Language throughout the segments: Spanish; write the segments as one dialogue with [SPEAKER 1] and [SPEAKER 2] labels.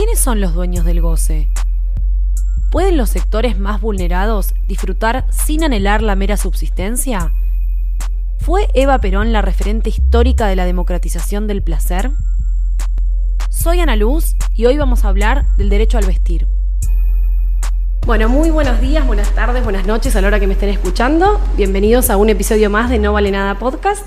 [SPEAKER 1] ¿quiénes son los dueños del goce? ¿Pueden los sectores más vulnerados disfrutar sin anhelar la mera subsistencia? ¿Fue Eva Perón la referente histórica de la democratización del placer? Soy Ana Luz y hoy vamos a hablar del derecho al vestir. Bueno, muy buenos días, buenas tardes, buenas noches a la hora que me estén escuchando. Bienvenidos a un episodio más de No Vale Nada Podcast.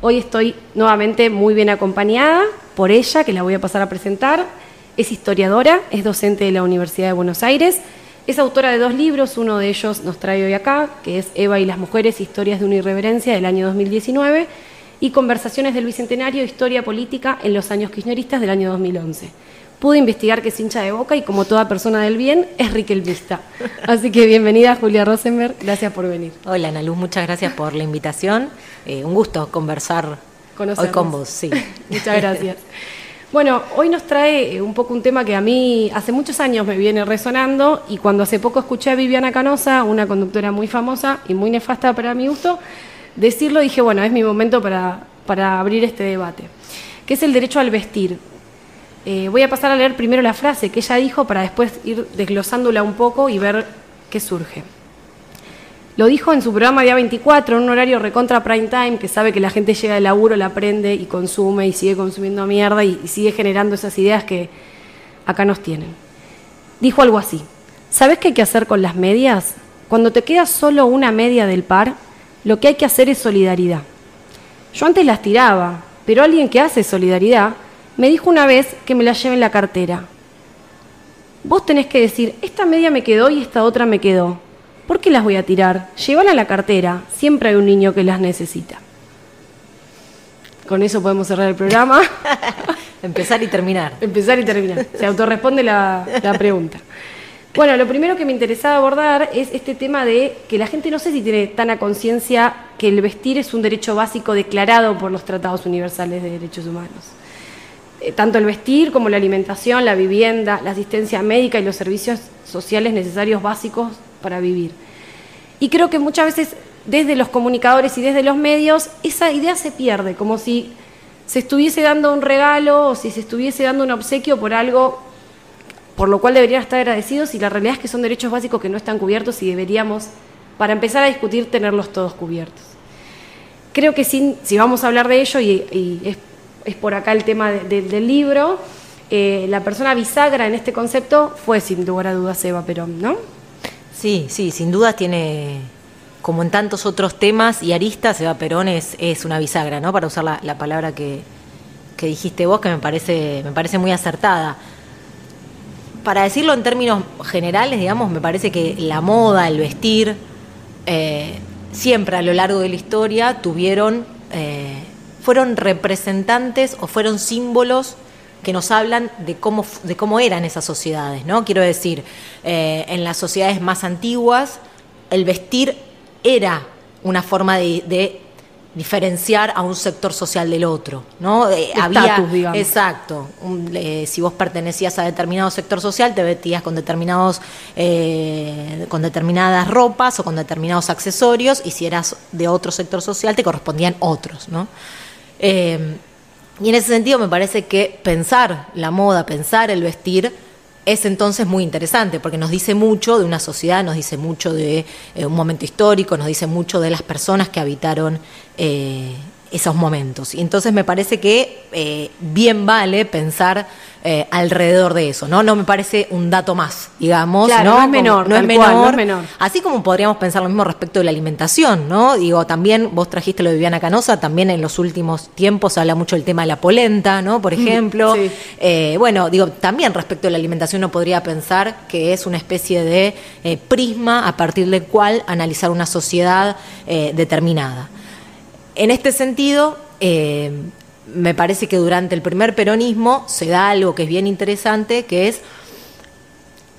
[SPEAKER 1] Hoy estoy nuevamente muy bien acompañada por ella, que la voy a pasar a presentar. Es historiadora, es docente de la Universidad de Buenos Aires es autora de dos libros, uno de ellos nos trae hoy acá, que es Eva y las mujeres, historias de una irreverencia del año 2019, y Conversaciones del Bicentenario, Historia Política en los años kirchneristas del año 2011. Pude investigar que es hincha de boca y como toda persona del bien, es riquelmista. Así que bienvenida Julia Rosenberg, gracias por venir.
[SPEAKER 2] Hola Ana Luz, muchas gracias por la invitación. Eh, un gusto conversar hoy con vos, sí.
[SPEAKER 1] muchas gracias. Bueno, hoy nos trae eh, un poco un tema que a mí hace muchos años me viene resonando y cuando hace poco escuché a Viviana Canosa, una conductora muy famosa y muy nefasta para mi gusto, decirlo dije, bueno, es mi momento para, abrir este debate, que es el derecho al vestir. Eh, voy a pasar a leer primero la frase que ella dijo para después ir desglosándola un poco y ver qué surge. Lo dijo en su programa Día 24, en un horario recontra prime time, que sabe que la gente llega del laburo, la aprende y consume y sigue consumiendo mierda y, y sigue generando esas ideas que acá nos tienen. Dijo algo así, ¿sabes qué hay que hacer con las medias? Cuando te queda solo una media del par, lo que hay que hacer es solidaridad. Yo antes las tiraba, pero alguien que hace solidaridad me dijo una vez que me la lleve en la cartera. Vos tenés que decir, esta media me quedó y esta otra me quedó. ¿Por qué las voy a tirar? Llévala a la cartera. Siempre hay un niño que las necesita. Con eso podemos cerrar el programa.
[SPEAKER 2] Empezar y terminar.
[SPEAKER 1] Empezar y terminar. Se autorresponde la, la pregunta. Bueno, lo primero que me interesaba abordar es este tema de que la gente no sé si tiene tan a conciencia que el vestir es un derecho básico declarado por los tratados universales de derechos humanos. Eh, tanto el vestir como la alimentación, la vivienda, la asistencia médica y los servicios sociales necesarios básicos para vivir. Y creo que muchas veces desde los comunicadores y desde los medios esa idea se pierde, como si se estuviese dando un regalo o si se estuviese dando un obsequio por algo por lo cual deberían estar agradecidos y la realidad es que son derechos básicos que no están cubiertos y deberíamos, para empezar a discutir, tenerlos todos cubiertos. Creo que si vamos a hablar de ello, y, es, por acá el tema del libro, eh, la persona bisagra en este concepto fue sin lugar a dudas Eva Perón, ¿no?
[SPEAKER 2] Sí, sí, sin duda tiene, como en tantos otros temas y aristas, Eva Perón es, una bisagra, ¿no? Para usar la, palabra que, dijiste vos, que me parece, me parece muy acertada. Para decirlo en términos generales, digamos, me parece que la moda, el vestir, eh, siempre a lo largo de la historia tuvieron, eh, fueron representantes o fueron símbolos que nos hablan de cómo, de cómo eran esas sociedades, ¿no? Quiero decir, eh, en las sociedades más antiguas, el vestir era una forma de, diferenciar a un sector social del otro, ¿no?
[SPEAKER 1] Eh, había, digamos.
[SPEAKER 2] exacto. si vos pertenecías a determinado sector social, te vestías con determinados, eh, con determinadas ropas o con determinados accesorios, y si eras de otro sector social, te correspondían otros, ¿no? Y en ese sentido me parece que pensar la moda, pensar el vestir, es entonces muy interesante, porque nos dice mucho de una sociedad, nos dice mucho de eh, un momento histórico, nos dice mucho de las personas que habitaron eh, esos momentos. Y entonces me parece que eh, bien vale pensar eh, alrededor de eso, ¿no? No me parece un dato más, digamos.
[SPEAKER 1] ¿no? es menor,
[SPEAKER 2] no es menor, Así como podríamos pensar lo mismo respecto de la alimentación, ¿no? Digo, también vos trajiste lo de Viviana Canosa, también en los últimos tiempos se habla mucho del tema de la polenta, ¿no? Por ejemplo. Eh, bueno, digo, también respecto de la alimentación uno podría pensar que es una especie de prisma a partir del cual analizar una sociedad determinada. En este sentido, eh, me parece que durante el primer peronismo se da algo que es bien interesante, que es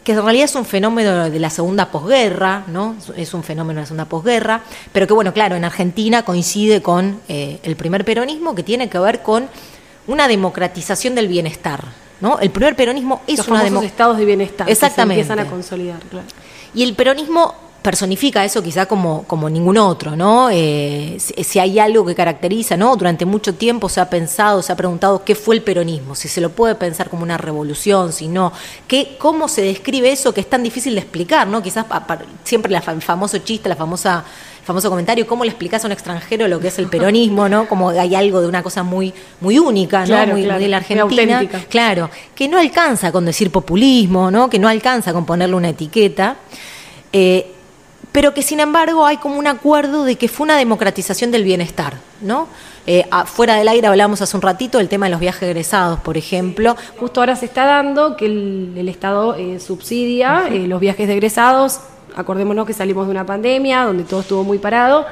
[SPEAKER 2] que en realidad es un fenómeno de la segunda posguerra, ¿no? Es un fenómeno de la segunda posguerra, pero que bueno, claro, en Argentina coincide con eh, el primer peronismo que tiene que ver con una democratización del bienestar, ¿no? El primer peronismo es
[SPEAKER 1] Los
[SPEAKER 2] una
[SPEAKER 1] democratización estados de bienestar
[SPEAKER 2] Exactamente.
[SPEAKER 1] Que se empiezan a consolidar, claro.
[SPEAKER 2] Y el peronismo personifica eso quizá como, como ningún otro, ¿no? Eh, si, hay algo que caracteriza, ¿no? Durante mucho tiempo se ha pensado, se ha preguntado qué fue el peronismo, si se lo puede pensar como una revolución, si no, qué, cómo se describe eso que es tan difícil de explicar, ¿no? Quizás siempre el famoso chiste, la famosa famoso comentario, ¿cómo le explicas a un extranjero lo que es el peronismo, ¿no? Como hay algo de una cosa muy, muy única, ¿no? muy, de la Argentina. claro, que no alcanza con decir populismo, ¿no? Que no alcanza con ponerle una etiqueta. Eh, pero que sin embargo hay como un acuerdo de que fue una democratización del bienestar, ¿no? Eh, fuera del aire hablamos hace un ratito del tema de los viajes egresados, por ejemplo.
[SPEAKER 1] Justo ahora se está dando que el, Estado eh, subsidia eh, los viajes de egresados. Acordémonos que salimos de una pandemia donde todo estuvo muy parado.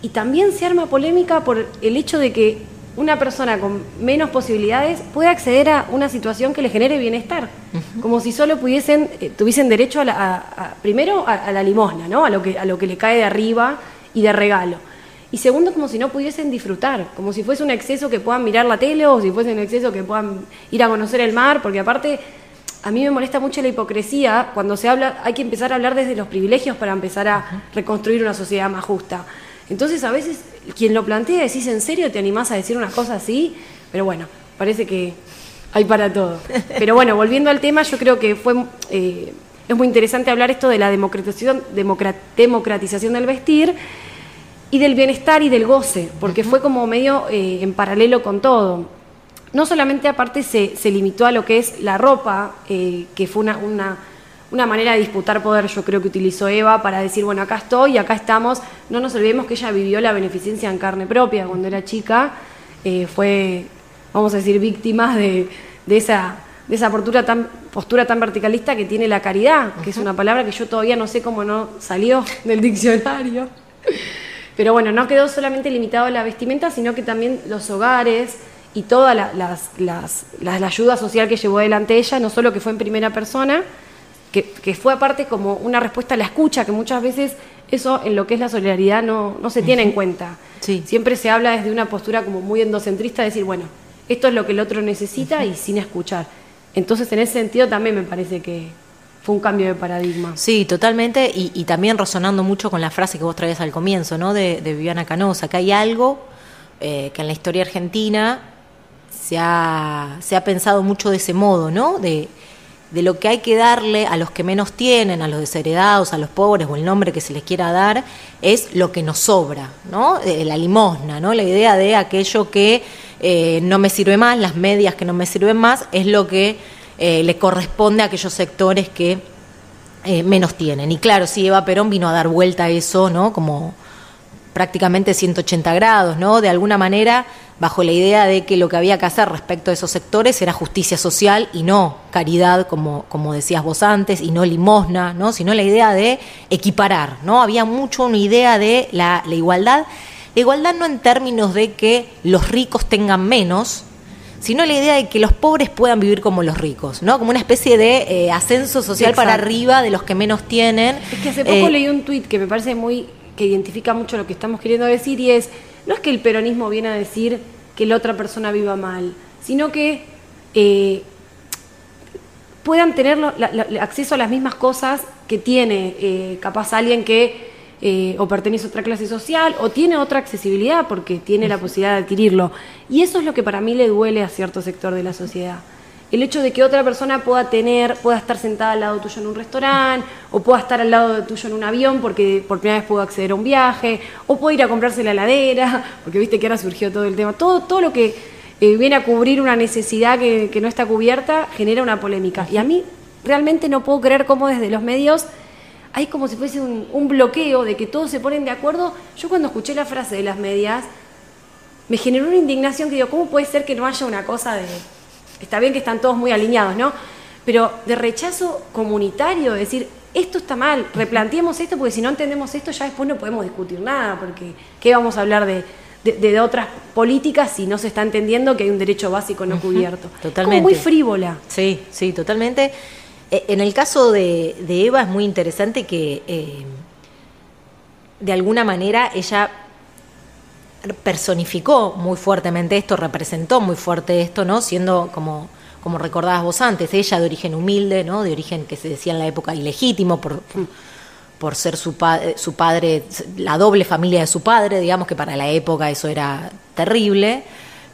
[SPEAKER 1] Y también se arma polémica por el hecho de que una persona con menos posibilidades puede acceder a una situación que le genere bienestar, como si solo pudiesen, eh, tuviesen derecho a, la, primero a, la limosna, ¿no? a, lo que, a lo que le cae de arriba y de regalo. Y segundo, como si no pudiesen disfrutar, como si fuese un exceso que puedan mirar la tele o si fuese un exceso que puedan ir a conocer el mar, porque aparte a mí me molesta mucho la hipocresía cuando se habla, hay que empezar a hablar desde los privilegios para empezar a reconstruir una sociedad más justa. Entonces a veces quien lo plantea decís, ¿en serio te animás a decir unas cosas así? Pero bueno, parece que hay para todo. Pero bueno, volviendo al tema, yo creo que fue eh, es muy interesante hablar esto de la democratización, democratización del vestir y del bienestar y del goce, porque fue como medio eh, en paralelo con todo. No solamente aparte se, se, limitó a lo que es la ropa, eh, que fue una, una una manera de disputar poder, yo creo que utilizó Eva para decir, bueno, acá estoy, acá estamos. No nos olvidemos que ella vivió la beneficencia en carne propia cuando era chica, eh, fue, vamos a decir, víctima de, esa, de esa postura tan, postura tan verticalista que tiene la caridad, que es una palabra que yo todavía no sé cómo no salió del diccionario. Pero bueno, no quedó solamente limitado a la vestimenta, sino que también los hogares y toda la, las, las, la ayuda social que llevó adelante ella, no solo que fue en primera persona, que, fue aparte como una respuesta a la escucha, que muchas veces eso en lo que es la solidaridad no, no se tiene en cuenta. Siempre se habla desde una postura como muy endocentrista, de decir, bueno, esto es lo que el otro necesita y sin escuchar. Entonces, en ese sentido también me parece que fue un cambio de paradigma.
[SPEAKER 2] Sí, totalmente, y, también resonando mucho con la frase que vos traías al comienzo, ¿no? De, Viviana Canosa, que hay algo eh, que en la historia argentina se ha, se ha pensado mucho de ese modo, ¿no? De, de lo que hay que darle a los que menos tienen, a los desheredados, a los pobres o el nombre que se les quiera dar, es lo que nos sobra, ¿no? Eh, la limosna, ¿no? La idea de aquello que eh, no me sirve más, las medias que no me sirven más, es lo que eh, le corresponde a aquellos sectores que menos tienen. Y claro, sí, Eva Perón vino a dar vuelta a eso, ¿no? Como prácticamente 180 grados, ¿no? De alguna manera bajo la idea de que lo que había que hacer respecto a esos sectores era justicia social y no caridad, como, como decías vos antes, y no limosna, ¿no? sino la idea de equiparar. ¿no? Había mucho una idea de la, igualdad. La igualdad no en términos de que los ricos tengan menos, sino la idea de que los pobres puedan vivir como los ricos, ¿no? Como una especie de eh, ascenso social para arriba de los que menos tienen.
[SPEAKER 1] Es que hace poco eh, leí un tuit que me parece muy, que identifica mucho lo que estamos queriendo decir y es, no es que el peronismo viene a decir que la otra persona viva mal, sino que eh, puedan tener acceso a las mismas cosas que tiene eh, capaz alguien que eh, o pertenece a otra clase social o tiene otra accesibilidad porque tiene la posibilidad de adquirirlo. Y eso es lo que para mí le duele a cierto sector de la sociedad el hecho de que otra persona pueda tener, pueda estar sentada al lado tuyo en un restaurante, o pueda estar al lado tuyo en un avión porque por primera vez pudo acceder a un viaje, o puede ir a comprarse la heladera, porque viste que ahora surgió todo el tema. Todo, todo lo que eh, viene a cubrir una necesidad que, no está cubierta genera una polémica. Y a mí realmente no puedo creer cómo desde los medios hay como si fuese un, un bloqueo de que todos se ponen de acuerdo. Yo cuando escuché la frase de las medias, me generó una indignación que digo, ¿cómo puede ser que no haya una cosa de está bien que están todos muy alineados, ¿no? Pero de rechazo comunitario, decir, esto está mal, replanteemos esto, porque si no entendemos esto ya después no podemos discutir nada, porque ¿qué vamos a hablar de, de, otras políticas si no se está entendiendo que hay un derecho básico no cubierto?
[SPEAKER 2] Totalmente.
[SPEAKER 1] Como muy frívola.
[SPEAKER 2] Sí, sí, totalmente. Eh, en el caso de, Eva es muy interesante que eh, de alguna manera ella personificó muy fuertemente esto, representó muy fuerte esto, ¿no? Siendo como como recordabas vos antes, ella de origen humilde, ¿no? De origen que se decía en la época ilegítimo por, por ser su, su padre, la doble familia de su padre, digamos que para la época eso era terrible.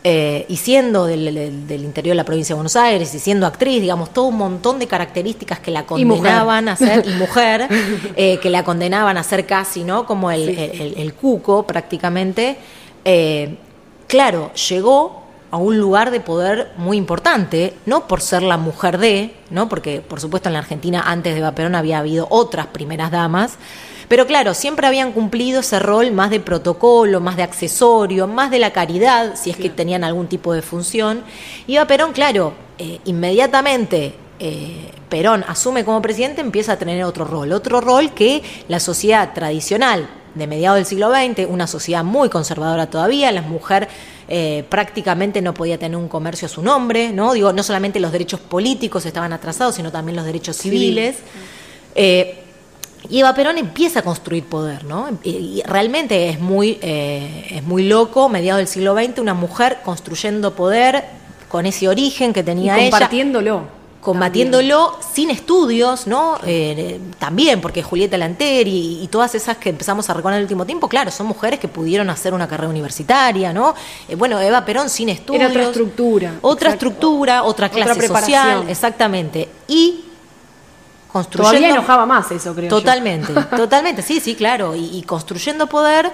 [SPEAKER 2] Eh, y siendo del, interior de la provincia de Buenos Aires y siendo actriz, digamos, todo un montón de características que la condenaban a ser, y mujer, eh, que la condenaban a ser casi, ¿no? Como el, cuco prácticamente. Eh, claro, llegó a un lugar de poder muy importante, no por ser la mujer de, ¿no? Porque, por supuesto, en la Argentina antes de Eva Perón había habido otras primeras damas, pero claro, siempre habían cumplido ese rol más de protocolo, más de accesorio, más de la caridad, si es que tenían algún tipo de función. Y Perón, claro, eh, inmediatamente eh, Perón asume como presidente, empieza a tener otro rol, otro rol que la sociedad tradicional de mediados del siglo XX, una sociedad muy conservadora todavía, la mujer eh, prácticamente no podía tener un comercio a su nombre, ¿no? Digo, no solamente los derechos políticos estaban atrasados, sino también los derechos civiles. Y Eva Perón empieza a construir poder, ¿no? Y realmente es muy, eh, es muy loco, mediados del siglo XX, una mujer construyendo poder con ese origen que tenía
[SPEAKER 1] y compartiéndolo.
[SPEAKER 2] Combatiéndolo sin estudios, ¿no? Eh, también, porque Julieta Lanter y, todas esas que empezamos a recordar en el último tiempo, claro, son mujeres que pudieron hacer una carrera universitaria, ¿no? Eh, bueno, Eva Perón sin estudios.
[SPEAKER 1] Era otra estructura.
[SPEAKER 2] Otra estructura, otra clase social, exactamente. Y
[SPEAKER 1] construyendo. Todavía enojaba más eso, creo.
[SPEAKER 2] Totalmente, totalmente, sí, sí, claro. Y, construyendo poder,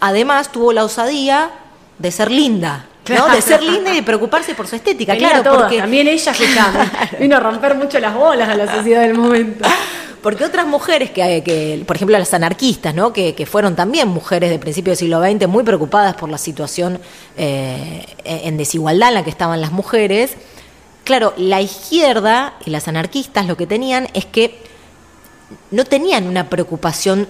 [SPEAKER 2] además tuvo la osadía de ser linda. ¿no? De ser linda y de preocuparse por su estética, claro.
[SPEAKER 1] porque... También ella que vino a romper mucho las bolas a la sociedad del momento.
[SPEAKER 2] Porque otras mujeres, que, que por ejemplo las anarquistas, ¿no? Que, que, fueron también mujeres del principio del siglo XX muy preocupadas por la situación eh, en desigualdad en la que estaban las mujeres, Claro, la izquierda y las anarquistas lo que tenían es que no tenían una preocupación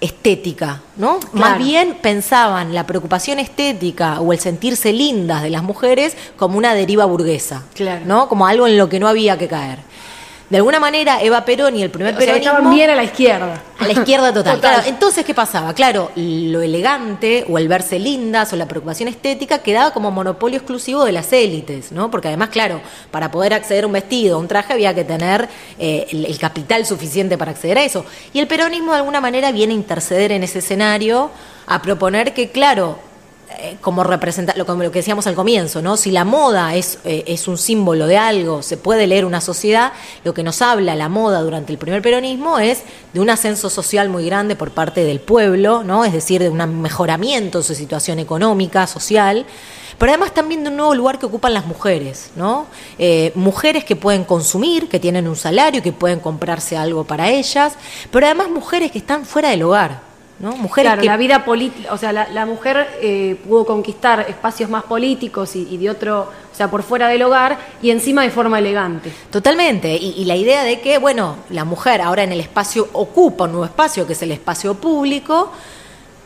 [SPEAKER 2] estética, ¿no? Más bien pensaban la preocupación estética o el sentirse lindas de las mujeres como una deriva burguesa, ¿no? Como algo en lo que no había que caer de alguna manera Eva Perón y el primer peronismo...
[SPEAKER 1] estaban bien a la izquierda.
[SPEAKER 2] A la izquierda total. entonces, ¿qué pasaba? Claro, lo elegante o el verse lindas o la preocupación estética quedaba como monopolio exclusivo de las élites, ¿no? Porque además, claro, para poder acceder a un vestido, a un traje, había que tener eh, el, capital suficiente para acceder a eso. Y el peronismo de alguna manera viene a interceder en ese escenario, a proponer que, claro, eh, como representa lo, como lo que decíamos al comienzo, ¿no? Si la moda es, eh, es un símbolo de algo, se puede leer una sociedad, lo que nos habla la moda durante el primer peronismo es de un ascenso social muy grande por parte del pueblo, ¿no? Es decir, de un mejoramiento de su situación económica, social pero además también de un nuevo lugar que ocupan las mujeres, ¿no? Eh, mujeres que pueden consumir, que tienen un salario, que pueden comprarse algo para ellas, pero además mujeres que están fuera del hogar, ¿no?
[SPEAKER 1] Mujeres claro, la vida política, o sea, la, mujer eh, pudo conquistar espacios más políticos y, de otro, o sea, por fuera del hogar y encima de forma elegante.
[SPEAKER 2] Totalmente, y, la idea de que, bueno, la mujer ahora en el espacio ocupa un nuevo espacio, que es el espacio público,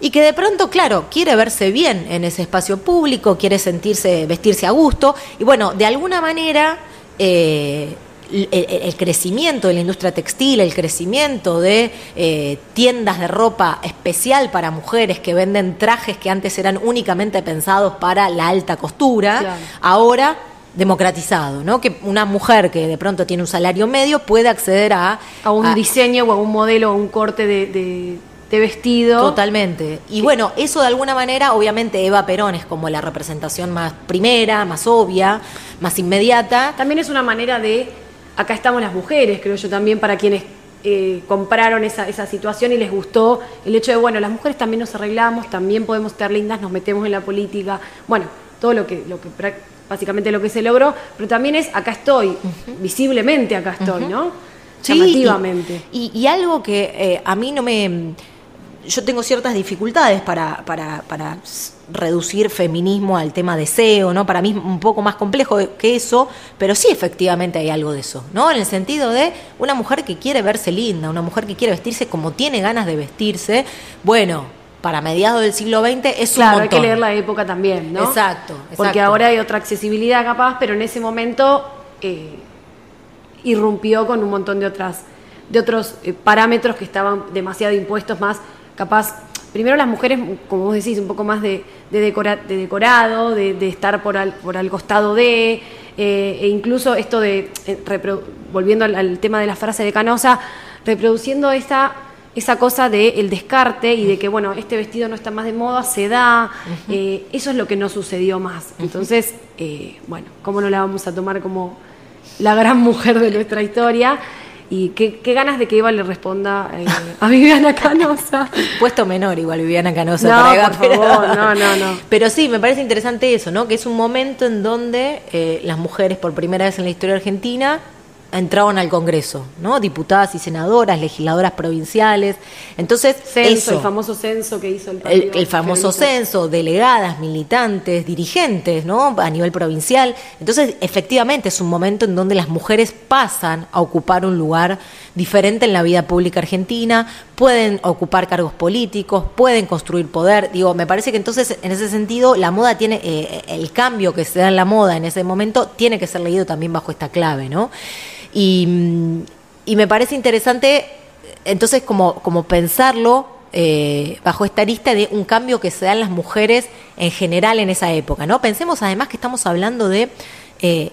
[SPEAKER 2] y que de pronto, claro, quiere verse bien en ese espacio público, quiere sentirse, vestirse a gusto, y bueno, de alguna manera... Eh, el, crecimiento de la industria textil, el crecimiento de eh, tiendas de ropa especial para mujeres que venden trajes que antes eran únicamente pensados para la alta costura, ahora democratizado, ¿no? Que una mujer que de pronto tiene un salario medio puede acceder a...
[SPEAKER 1] A un diseño o a un modelo o un corte de, vestido.
[SPEAKER 2] Totalmente. Y bueno, eso de alguna manera, obviamente Eva Perón es como la representación más primera, más obvia, más inmediata.
[SPEAKER 1] También es una manera de acá estamos las mujeres, creo yo también, para quienes eh, compraron esa, esa, situación y les gustó el hecho de, bueno, las mujeres también nos arreglamos, también podemos estar lindas, nos metemos en la política, bueno, todo lo que, lo que básicamente lo que se logró, pero también es, acá estoy, visiblemente acá estoy, ¿no? Llamativamente.
[SPEAKER 2] Y, algo que eh, a mí no me yo tengo ciertas dificultades para, para, para, reducir feminismo al tema deseo, ¿no? Para mí es un poco más complejo que eso, pero sí efectivamente hay algo de eso, ¿no? En el sentido de una mujer que quiere verse linda, una mujer que quiere vestirse como tiene ganas de vestirse, bueno, para mediados del siglo XX es
[SPEAKER 1] claro,
[SPEAKER 2] un
[SPEAKER 1] hay que leer la época también, ¿no?
[SPEAKER 2] Exacto,
[SPEAKER 1] Porque ahora hay otra accesibilidad capaz, pero en ese momento eh, irrumpió con un montón de otras de otros eh, parámetros que estaban demasiado impuestos más capaz, primero las mujeres, como vos decís, un poco más de, de, decorado, de, estar por al, por al costado de, eh, e incluso esto de, eh, volviendo al, tema de la frase de Canosa, reproduciendo esta esa cosa del descarte y de que, bueno, este vestido no está más de moda, se da, eh, eso es lo que no sucedió más. Entonces, bueno, ¿cómo no la vamos a tomar como la gran mujer de nuestra historia? Y qué, ganas de que Eva le responda eh, a Viviana Canosa.
[SPEAKER 2] Puesto menor igual Viviana Canosa
[SPEAKER 1] no, para por favor, no, no, no.
[SPEAKER 2] Pero sí, me parece interesante eso, ¿no? Que es un momento en donde eh, las mujeres, por primera vez en la historia argentina, entraban al Congreso, ¿no? Diputadas y senadoras, legisladoras provinciales. Entonces,
[SPEAKER 1] censo, el famoso censo que hizo el
[SPEAKER 2] partido. El, famoso censo, delegadas, militantes, dirigentes, ¿no? A nivel provincial. Entonces, efectivamente, es un momento en donde las mujeres pasan a ocupar un lugar diferente en la vida pública argentina, pueden ocupar cargos políticos, pueden construir poder. Digo, me parece que entonces, en ese sentido, la moda tiene, eh, el cambio que se da en la moda en ese momento tiene que ser leído también bajo esta clave, ¿no? Y, me parece interesante, entonces, como, como pensarlo eh, bajo esta lista de un cambio que se da en las mujeres en general en esa época, ¿no? Pensemos además que estamos hablando de... Eh,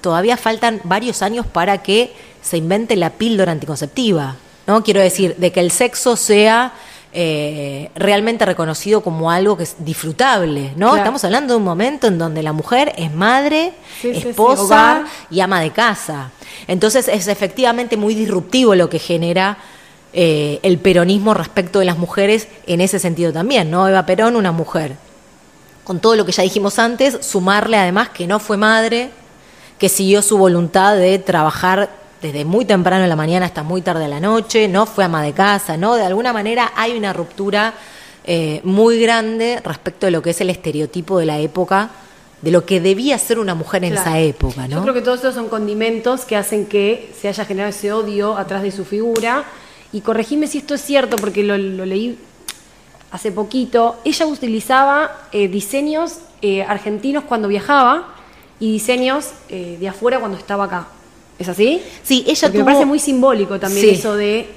[SPEAKER 2] todavía faltan varios años para que se invente la píldora anticonceptiva, ¿no? Quiero decir, de que el sexo sea eh, realmente reconocido como algo que es disfrutable, ¿no? Estamos hablando de un momento en donde la mujer es madre, esposa y ama de casa. Entonces es efectivamente muy disruptivo lo que genera eh, el peronismo respecto de las mujeres en ese sentido también, ¿no? Eva Perón, una mujer. Con todo lo que ya dijimos antes, sumarle además que no fue madre, que siguió su voluntad de trabajar desde muy temprano en la mañana hasta muy tarde en la noche, no fue ama de casa, ¿no? De alguna manera hay una ruptura eh, muy grande respecto de lo que es el estereotipo de la época, de lo que debía ser una mujer en esa época, ¿no?
[SPEAKER 1] Yo creo que todos esos son condimentos que hacen que se haya generado ese odio atrás de su figura. Y corregime si esto es cierto, porque lo, leí hace poquito. Ella utilizaba eh, diseños eh, argentinos cuando viajaba y diseños de afuera cuando estaba acá. ¿Es así?
[SPEAKER 2] Sí, ella
[SPEAKER 1] Me parece muy simbólico también eso de,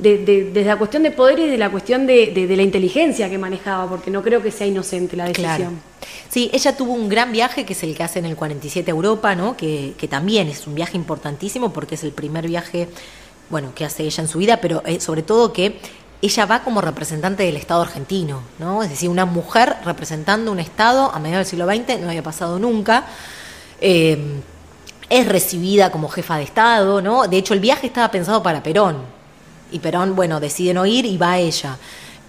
[SPEAKER 1] desde la cuestión de poder y de la cuestión de, la inteligencia que manejaba, porque no creo que sea inocente la decisión.
[SPEAKER 2] Sí, ella tuvo un gran viaje que es el que hace en el 47 a Europa, ¿no? Que, también es un viaje importantísimo porque es el primer viaje, bueno, que hace ella en su vida, pero eh, sobre todo que ella va como representante del Estado argentino, ¿no? Es decir, una mujer representando un Estado a mediados del siglo XX, no había pasado nunca. Eh, es recibida como jefa de Estado, ¿no? De hecho, el viaje estaba pensado para Perón. Y Perón, bueno, decide no ir y va ella.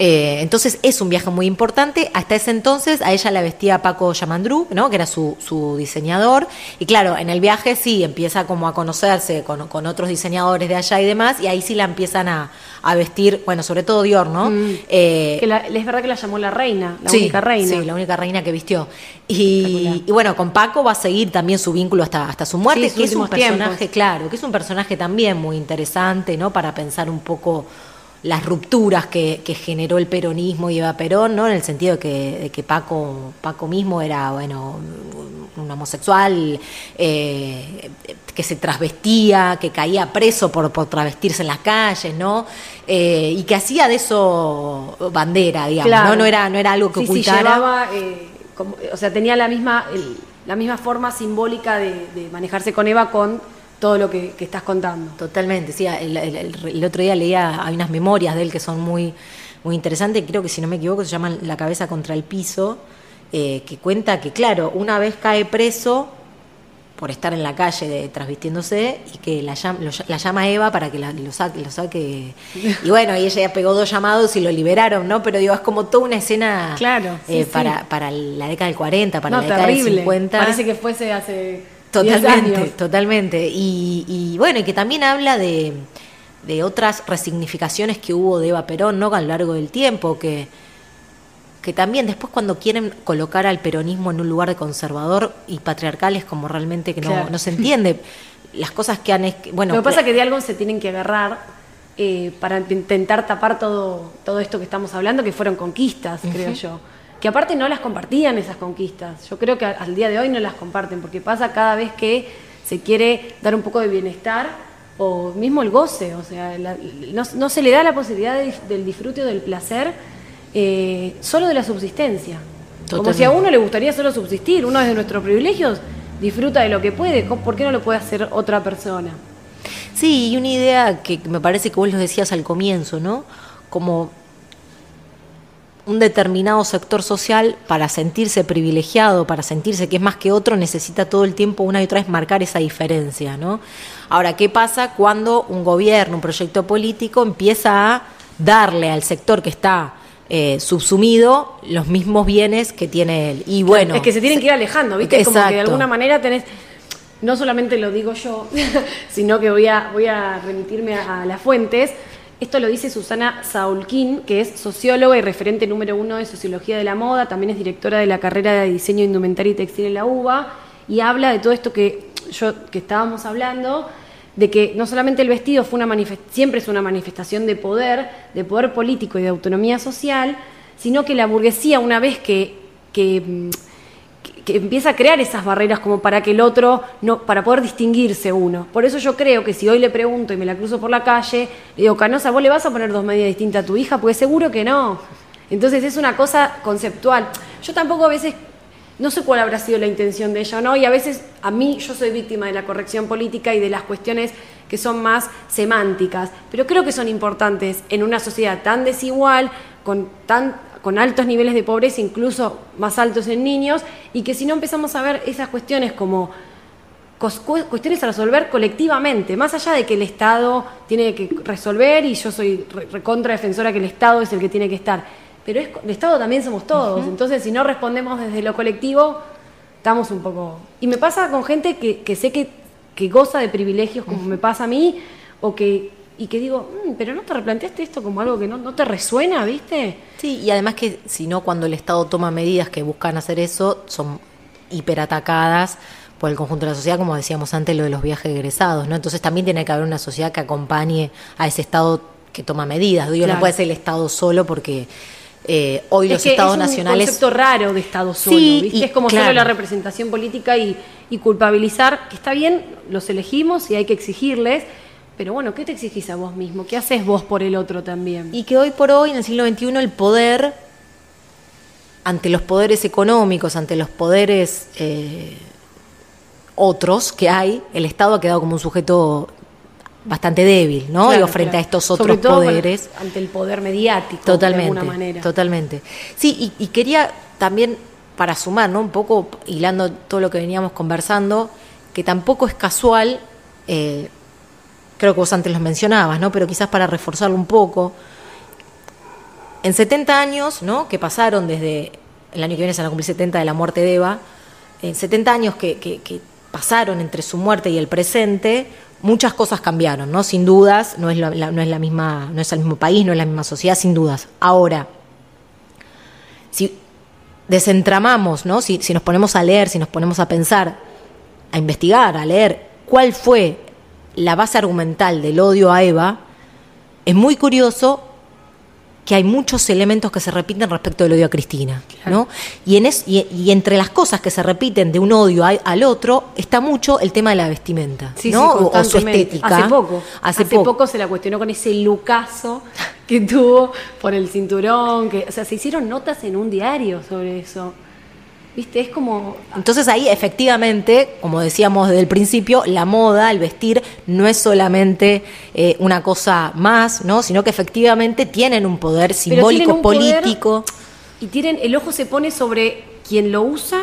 [SPEAKER 2] Eh, entonces es un viaje muy importante. Hasta ese entonces a ella la vestía Paco Yamandrú, ¿no? que era su, su, diseñador. Y claro, en el viaje sí empieza como a conocerse con, con, otros diseñadores de allá y demás, y ahí sí la empiezan a, a vestir, bueno, sobre todo Dior, ¿no? Mm.
[SPEAKER 1] Eh, es verdad que la llamó la reina, la única reina.
[SPEAKER 2] Sí, la única reina que vistió. Y, bueno, con Paco va a seguir también su vínculo hasta, hasta su muerte, que es un personaje, claro, que es un personaje también muy interesante, ¿no? Para pensar un poco las rupturas que, generó el peronismo y Eva Perón, ¿no? En el sentido de que, que Paco, Paco mismo era, bueno, un homosexual eh, que se trasvestía, que caía preso por, por travestirse en las calles, ¿no? Eh, y que hacía de eso bandera, digamos, ¿no? No era, no era algo que ocultara.
[SPEAKER 1] Eh, o sea, tenía la misma, la misma forma simbólica de manejarse con Eva con todo lo que, estás contando.
[SPEAKER 2] Totalmente, sí. El, otro día leía, hay unas memorias de él que son muy, muy interesantes, creo que si no me equivoco se llaman La cabeza contra el piso, eh, que cuenta que, claro, una vez cae preso por estar en la calle de, transvistiéndose y que la, la llama Eva para que lo, saque, lo saque. Y bueno, y ella ya pegó dos llamados y lo liberaron, ¿no? Pero digo, es como toda una escena
[SPEAKER 1] claro,
[SPEAKER 2] eh, para, para la década del 40, para la década del 50.
[SPEAKER 1] Parece que fuese hace
[SPEAKER 2] Totalmente, totalmente. Y, bueno, y que también habla de, otras resignificaciones que hubo de Eva Perón, ¿no? A lo largo del tiempo, que, que también después cuando quieren colocar al peronismo en un lugar de conservador y patriarcal es como realmente que no, no se entiende. Las cosas que han... Bueno,
[SPEAKER 1] Lo que pasa es que de algo se tienen que agarrar eh, para intentar tapar todo, todo esto que estamos hablando, que fueron conquistas, creo yo que aparte no las compartían esas conquistas. Yo creo que al día de hoy no las comparten, porque pasa cada vez que se quiere dar un poco de bienestar o mismo el goce, o sea, no, se le da la posibilidad del disfrute o del placer eh, solo de la subsistencia. Como si a uno le gustaría solo subsistir, uno de nuestros privilegios disfruta de lo que puede, ¿por qué no lo puede hacer otra persona?
[SPEAKER 2] Sí, y una idea que me parece que vos lo decías al comienzo, ¿no? Como un determinado sector social para sentirse privilegiado, para sentirse que es más que otro, necesita todo el tiempo una y otra vez marcar esa diferencia, ¿no? Ahora, ¿qué pasa cuando un gobierno, un proyecto político empieza a darle al sector que está eh, subsumido los mismos bienes que tiene él? Y bueno,
[SPEAKER 1] es que se tienen que ir alejando, ¿viste? Como que de alguna manera tenés no solamente lo digo yo, sino que voy a, voy a remitirme a, las fuentes. Esto lo dice Susana Saulquín, que es socióloga y referente número uno de Sociología de la Moda, también es directora de la carrera de Diseño Indumentario y Textil en la UBA, y habla de todo esto que, yo, que estábamos hablando, de que no solamente el vestido fue una siempre es una manifestación de poder, de poder político y de autonomía social, sino que la burguesía, una vez que, que mm, que empieza a crear esas barreras como para que el otro, no, para poder distinguirse uno. Por eso yo creo que si hoy le pregunto y me la cruzo por la calle, le digo, Canosa, ¿vos le vas a poner dos medias distintas a tu hija? Pues seguro que no. Entonces es una cosa conceptual. Yo tampoco a veces, no sé cuál habrá sido la intención de ella no, y a veces a mí yo soy víctima de la corrección política y de las cuestiones que son más semánticas, pero creo que son importantes en una sociedad tan desigual, con tan con altos niveles de pobreza, incluso más altos en niños, y que si no empezamos a ver esas cuestiones como cuestiones a resolver colectivamente, más allá de que el Estado tiene que resolver, y yo soy recontra defensora que el Estado es el que tiene que estar, pero es, el Estado también somos todos, entonces si no respondemos desde lo colectivo, estamos un poco... Y me pasa con gente que, sé que, que goza de privilegios, como me pasa a mí, o que y que digo, mm, pero no te replanteaste esto como algo que no, no te resuena, ¿viste?
[SPEAKER 2] Sí, y además que si no, cuando el Estado toma medidas que buscan hacer eso, son hiperatacadas por el conjunto de la sociedad, como decíamos antes, lo de los viajes egresados, ¿no? Entonces también tiene que haber una sociedad que acompañe a ese Estado que toma medidas. Digo, no puede ser el Estado solo porque eh, hoy los estados nacionales.
[SPEAKER 1] Es un concepto raro de Estado solo, ¿viste? es como solo la representación política y, y, culpabilizar, que está bien, los elegimos y hay que exigirles, pero bueno, ¿qué te exigís a vos mismo? ¿Qué haces vos por el otro también?
[SPEAKER 2] Y que hoy por hoy, en el siglo XXI, el poder, ante los poderes económicos, ante los poderes eh, otros que hay, el Estado ha quedado como un sujeto bastante débil, ¿no? Digo, frente a estos otros poderes.
[SPEAKER 1] ante el poder mediático,
[SPEAKER 2] totalmente,
[SPEAKER 1] de alguna manera.
[SPEAKER 2] Totalmente. Sí, y, quería también, para sumar, ¿no? Un poco hilando todo lo que veníamos conversando, que tampoco es casual. Eh, creo que vos antes los mencionabas, ¿no? Pero quizás para reforzarlo un poco. En 70 años, ¿no? Que pasaron desde el año que viene se van a cumplir 70 de la muerte de Eva, en 70 años que, pasaron entre su muerte y el presente, muchas cosas cambiaron, ¿no? Sin dudas, no es no es la misma, no es el mismo país, no es la misma sociedad, sin dudas. Ahora, si desentramamos, ¿no? Si, si nos ponemos a leer, si nos ponemos a pensar, a investigar, a leer cuál fue la base argumental del odio a Eva, es muy curioso que hay muchos elementos que se repiten respecto del odio a Cristina, ¿no? Y, en y, entre las cosas que se repiten de un odio al otro está mucho el tema de la vestimenta, ¿no?
[SPEAKER 1] o, su estética. Hace poco, hace, poco. se la cuestionó con ese lucaso que tuvo por el cinturón, que, o sea, se hicieron notas en un diario sobre eso. ¿Viste? Es como.
[SPEAKER 2] Entonces ahí, efectivamente, como decíamos desde el principio, la moda, el vestir, no es solamente eh, una cosa más, ¿no? Sino que efectivamente tienen un poder simbólico, político.
[SPEAKER 1] y tienen, el ojo se pone sobre quien lo usa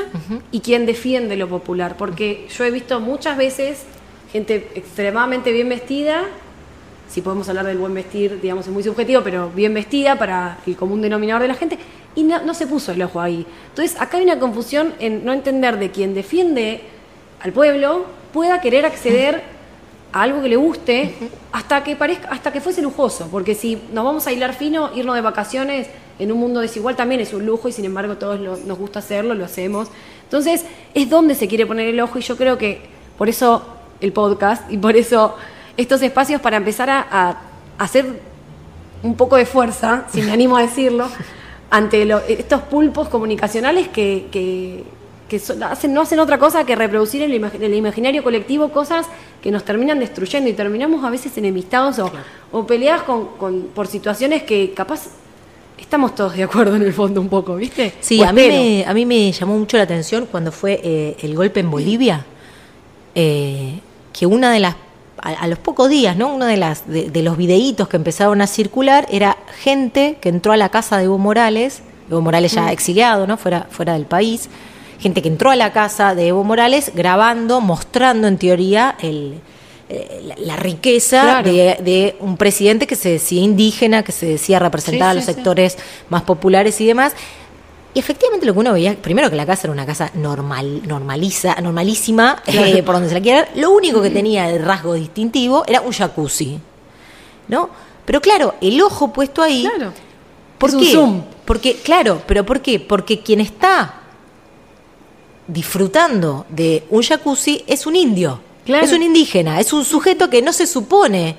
[SPEAKER 1] y quien defiende lo popular. Porque yo he visto muchas veces gente extremadamente bien vestida si podemos hablar del buen vestir, digamos, es muy subjetivo, pero bien vestida para el común denominador de la gente, y no, se puso el ojo ahí. Entonces, acá hay una confusión en no entender de quien defiende al pueblo pueda querer acceder a algo que le guste hasta que parezca, hasta que fuese lujoso, porque si nos vamos a hilar fino, irnos de vacaciones en un mundo desigual también es un lujo y sin embargo todos nos gusta hacerlo, lo hacemos. Entonces, es donde se quiere poner el ojo y yo creo que por eso el podcast y por eso estos espacios para empezar a, hacer un poco de fuerza, si me animo a decirlo, ante estos pulpos comunicacionales que, hacen, no hacen otra cosa que reproducir en el, imaginario colectivo cosas que nos terminan destruyendo y terminamos a veces enemistados o, peleados con, por situaciones que capaz estamos todos de acuerdo en el fondo un poco, ¿viste?
[SPEAKER 2] Sí, a mí, me, a mí me llamó mucho la atención cuando fue eh, el golpe en Bolivia, eh, que una de las a, los pocos días, ¿no? Uno de, las, de, los videitos que empezaron a circular era gente que entró a la casa de Evo Morales, Evo Morales ya mm. exiliado, ¿no? Fuera, fuera del país, gente que entró a la casa de Evo Morales grabando, mostrando en teoría el, eh, la, riqueza de, un presidente que se decía indígena, que se decía representar a los sectores más populares y demás. Y efectivamente lo que uno veía, primero que la casa era una casa normal, normaliza, normalísima, eh, por donde se la quiera, lo único que tenía de rasgo distintivo era un jacuzzi. ¿No? Pero claro, el ojo puesto ahí. Claro. ¿Por qué? Porque, claro, pero ¿por qué? Porque quien está disfrutando de un jacuzzi es un indio. Es un indígena, es un sujeto que no se supone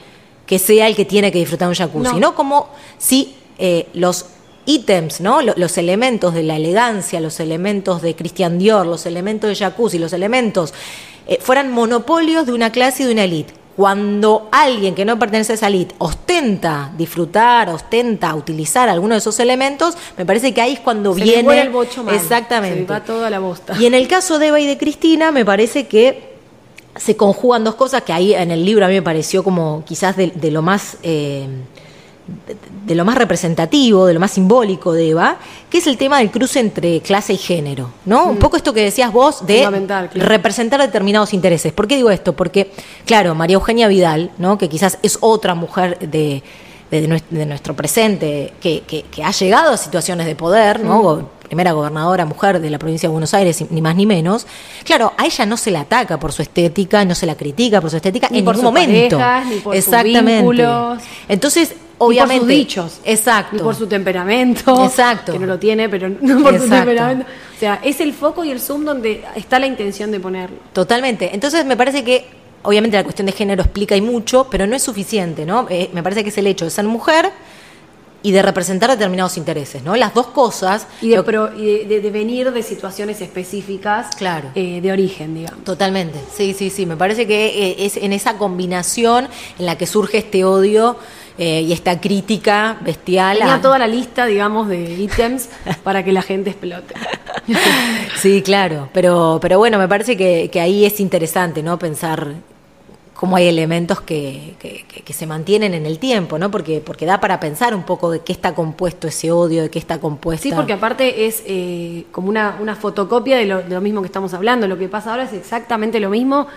[SPEAKER 2] que sea el que tiene que disfrutar un jacuzzi, no, como si eh, los ítems, ¿no? Los, elementos de la elegancia, los elementos de Christian Dior, los elementos de jacuzzi, los elementos eh, fueran monopolios de una clase y de una élite. Cuando alguien que no pertenece a esa élite ostenta disfrutar, ostenta utilizar alguno de esos elementos, me parece que ahí es cuando viene.
[SPEAKER 1] el bocho
[SPEAKER 2] Exactamente.
[SPEAKER 1] Se va toda la bosta.
[SPEAKER 2] Y en el caso de Eva y de Cristina, me parece que se conjugan dos cosas que ahí en el libro a mí me pareció como quizás de, lo más eh, de, lo más representativo, de lo más simbólico de Eva, que es el tema del cruce entre clase y género, ¿no? Un mm. poco esto que decías vos de representar determinados intereses. ¿Por qué digo esto? Porque, claro, María Eugenia Vidal, ¿no? Que quizás es otra mujer de, nuestro presente que, ha llegado a situaciones de poder, ¿no? Mm primera gobernadora mujer de la provincia de Buenos Aires, ni más ni menos, claro, a ella no se la ataca por su estética, no se la critica por su estética
[SPEAKER 1] en
[SPEAKER 2] ningún momento.
[SPEAKER 1] ni por Exactamente. Sus vínculos,
[SPEAKER 2] Entonces, obviamente.
[SPEAKER 1] Ni por sus dichos.
[SPEAKER 2] Exacto.
[SPEAKER 1] Ni por su temperamento.
[SPEAKER 2] Exacto.
[SPEAKER 1] Que no lo tiene, pero no por su temperamento. O sea, es el foco y el zoom donde está la intención de ponerlo.
[SPEAKER 2] Totalmente. Entonces, me parece que obviamente la cuestión de género explica y mucho, pero no es suficiente, ¿no? Eh, me parece que es el hecho de ser mujer y de representar determinados intereses, ¿no? Las dos cosas.
[SPEAKER 1] Y de, de, venir de situaciones específicas
[SPEAKER 2] claro.
[SPEAKER 1] Eh, de origen, digamos.
[SPEAKER 2] Totalmente, sí, sí, sí. Me parece que eh, es en esa combinación en la que surge este odio eh, y esta crítica bestial.
[SPEAKER 1] Tenía toda la lista, digamos, de ítems para que la gente explote.
[SPEAKER 2] sí, claro. Pero, pero bueno, me parece que, que ahí es interesante, ¿no? Pensar cómo hay elementos que, que, se mantienen en el tiempo, ¿no? Porque, porque da para pensar un poco de qué está compuesto ese odio, de qué está compuesto.
[SPEAKER 1] Sí, porque aparte es eh, como una, una fotocopia de lo, de lo, mismo que estamos hablando. Lo que pasa ahora es exactamente lo mismo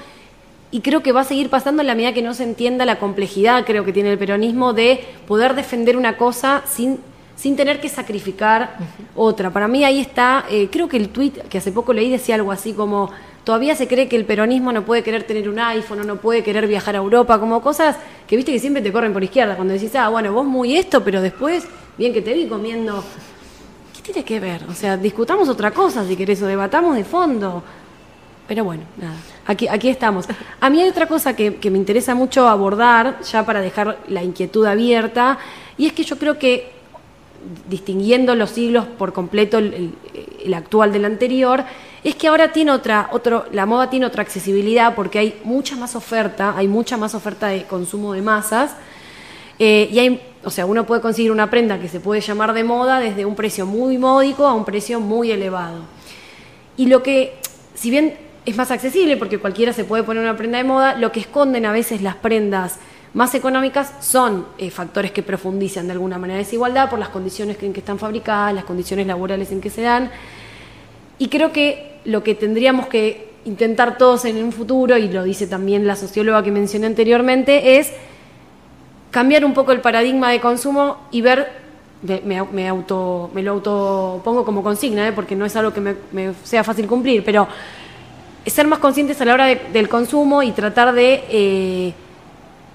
[SPEAKER 1] y creo que va a seguir pasando en la medida que no se entienda la complejidad, creo que tiene el peronismo, de poder defender una cosa sin sin tener que sacrificar otra. Para mí ahí está, eh, creo que el tuit que hace poco leí decía algo así como, todavía se cree que el peronismo no puede querer tener un iPhone no puede querer viajar a Europa, como cosas que viste que siempre te corren por izquierda, cuando decís, ah, bueno, vos muy esto, pero después, bien que te vi comiendo, ¿qué tiene que ver? O sea, discutamos otra cosa si querés o debatamos de fondo. Pero bueno, nada, aquí, aquí estamos. A mí hay otra cosa que, me interesa mucho abordar, ya para dejar la inquietud abierta, y es que yo creo que distinguiendo los siglos por completo el, el actual del anterior, es que ahora tiene otra, otro, la moda tiene otra accesibilidad porque hay mucha más oferta, hay mucha más oferta de consumo de masas. Eh, y hay, o sea, uno puede conseguir una prenda que se puede llamar de moda desde un precio muy módico a un precio muy elevado. Y lo que, si bien es más accesible porque cualquiera se puede poner una prenda de moda, lo que esconden a veces las prendas más económicas son eh, factores que profundizan de alguna manera desigualdad por las condiciones en que están fabricadas, las condiciones laborales en que se dan. Y creo que lo que tendríamos que intentar todos en un futuro, y lo dice también la socióloga que mencioné anteriormente, es cambiar un poco el paradigma de consumo y ver, me, auto, me lo autopongo como consigna, ¿eh? porque no es algo que me, sea fácil cumplir, pero ser más conscientes a la hora del consumo y tratar de eh,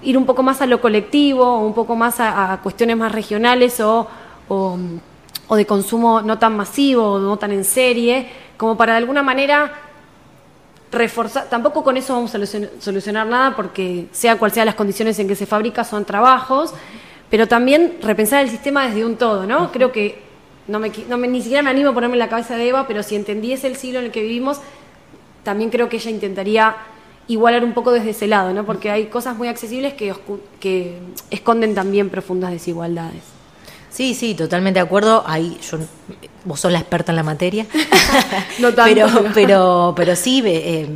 [SPEAKER 1] ir un poco más a lo colectivo, un poco más a, cuestiones más regionales o, o, o de consumo no tan masivo, o no tan en serie, como para de alguna manera reforzar, tampoco con eso vamos a solucionar nada porque sea cual sea las condiciones en que se fabrica son trabajos, pero también repensar el sistema desde un todo, ¿no? Creo que no me, ni siquiera me animo a ponerme en la cabeza de Eva, pero si entendiese el siglo en el que vivimos, también creo que ella intentaría igualar un poco desde ese lado, ¿no? Porque hay cosas muy accesibles que, que esconden también profundas desigualdades.
[SPEAKER 2] Sí, sí, totalmente de acuerdo. Ahí yo, vos sos la experta en la materia.
[SPEAKER 1] no tanto.
[SPEAKER 2] Pero, pero, pero sí, eh,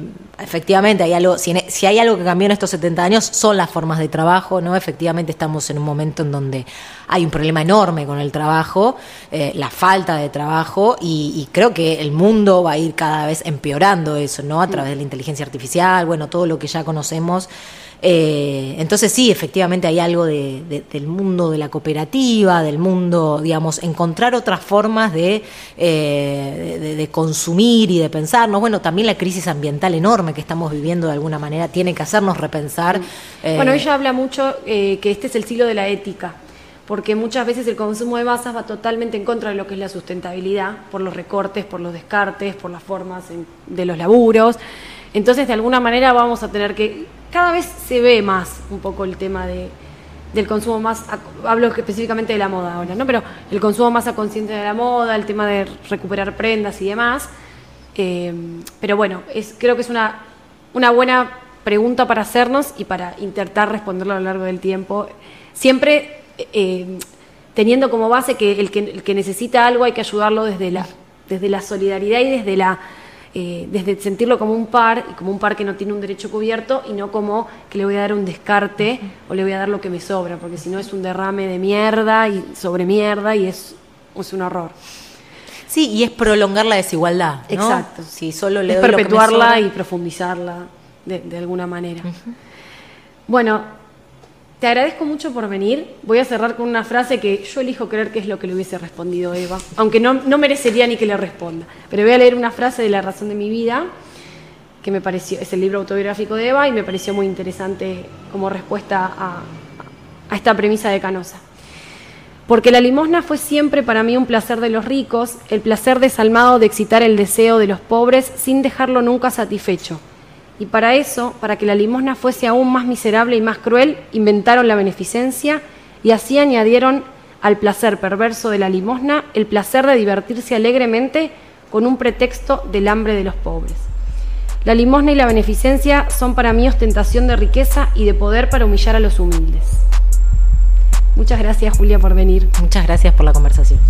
[SPEAKER 2] efectivamente, hay algo, si, si, hay algo que cambió en estos 70 años son las formas de trabajo, ¿no? Efectivamente estamos en un momento en donde hay un problema enorme con el trabajo, eh, la falta de trabajo, y, creo que el mundo va a ir cada vez empeorando eso, ¿no? A través de la inteligencia artificial, bueno, todo lo que ya conocemos. Eh, entonces sí, efectivamente hay algo del mundo de la cooperativa, del mundo, digamos, encontrar otras formas de, eh, de, consumir y de pensarnos. Bueno, también la crisis ambiental enorme que estamos viviendo de alguna manera tiene que hacernos repensar.
[SPEAKER 1] Eh, bueno, ella habla mucho que este es el siglo de la ética porque muchas veces el consumo de masas va totalmente en contra de lo que es la sustentabilidad, por los recortes, por los descartes, por las formas de los laburos. Entonces, de alguna manera vamos a tener que cada vez se ve más un poco el tema de, del consumo más, hablo específicamente de la moda ahora, ¿no? Pero el consumo más a consciente de la moda, el tema de recuperar prendas y demás. Eh, pero bueno, es, creo que es una, una buena pregunta para hacernos y para intentar responderlo a lo largo del tiempo. Siempre eh, teniendo como base que el, que el que necesita algo hay que ayudarlo desde la, desde la solidaridad y desde la eh, desde sentirlo como un par y como un par que no tiene un derecho cubierto y no como que le voy a dar un descarte o le voy a dar lo que me sobra, porque si no es un derrame de mierda y sobre mierda y es, es un horror.
[SPEAKER 2] Sí, y es prolongar la desigualdad.
[SPEAKER 1] Exacto.
[SPEAKER 2] Si solo le
[SPEAKER 1] es perpetuarla y profundizarla de, alguna manera. Bueno, te agradezco mucho por venir. Voy a cerrar con una frase que yo elijo creer que es lo que le hubiese respondido Eva, aunque no, no merecería ni que le responda. Pero voy a leer una frase de La razón de mi vida, que me pareció, es el libro autobiográfico de Eva y me pareció muy interesante como respuesta a, a esta premisa de Canosa. Porque la limosna fue siempre para mí un placer de los ricos, el placer desalmado de excitar el deseo de los pobres sin dejarlo nunca satisfecho y para eso, para que la limosna fuese aún más miserable y más cruel, inventaron la beneficencia y así añadieron al placer perverso de la limosna el placer de divertirse alegremente con un pretexto del hambre de los pobres. La limosna y la beneficencia son para mí ostentación de riqueza y de poder para humillar a los humildes. Muchas gracias Julia por venir.
[SPEAKER 2] Muchas gracias por la conversación.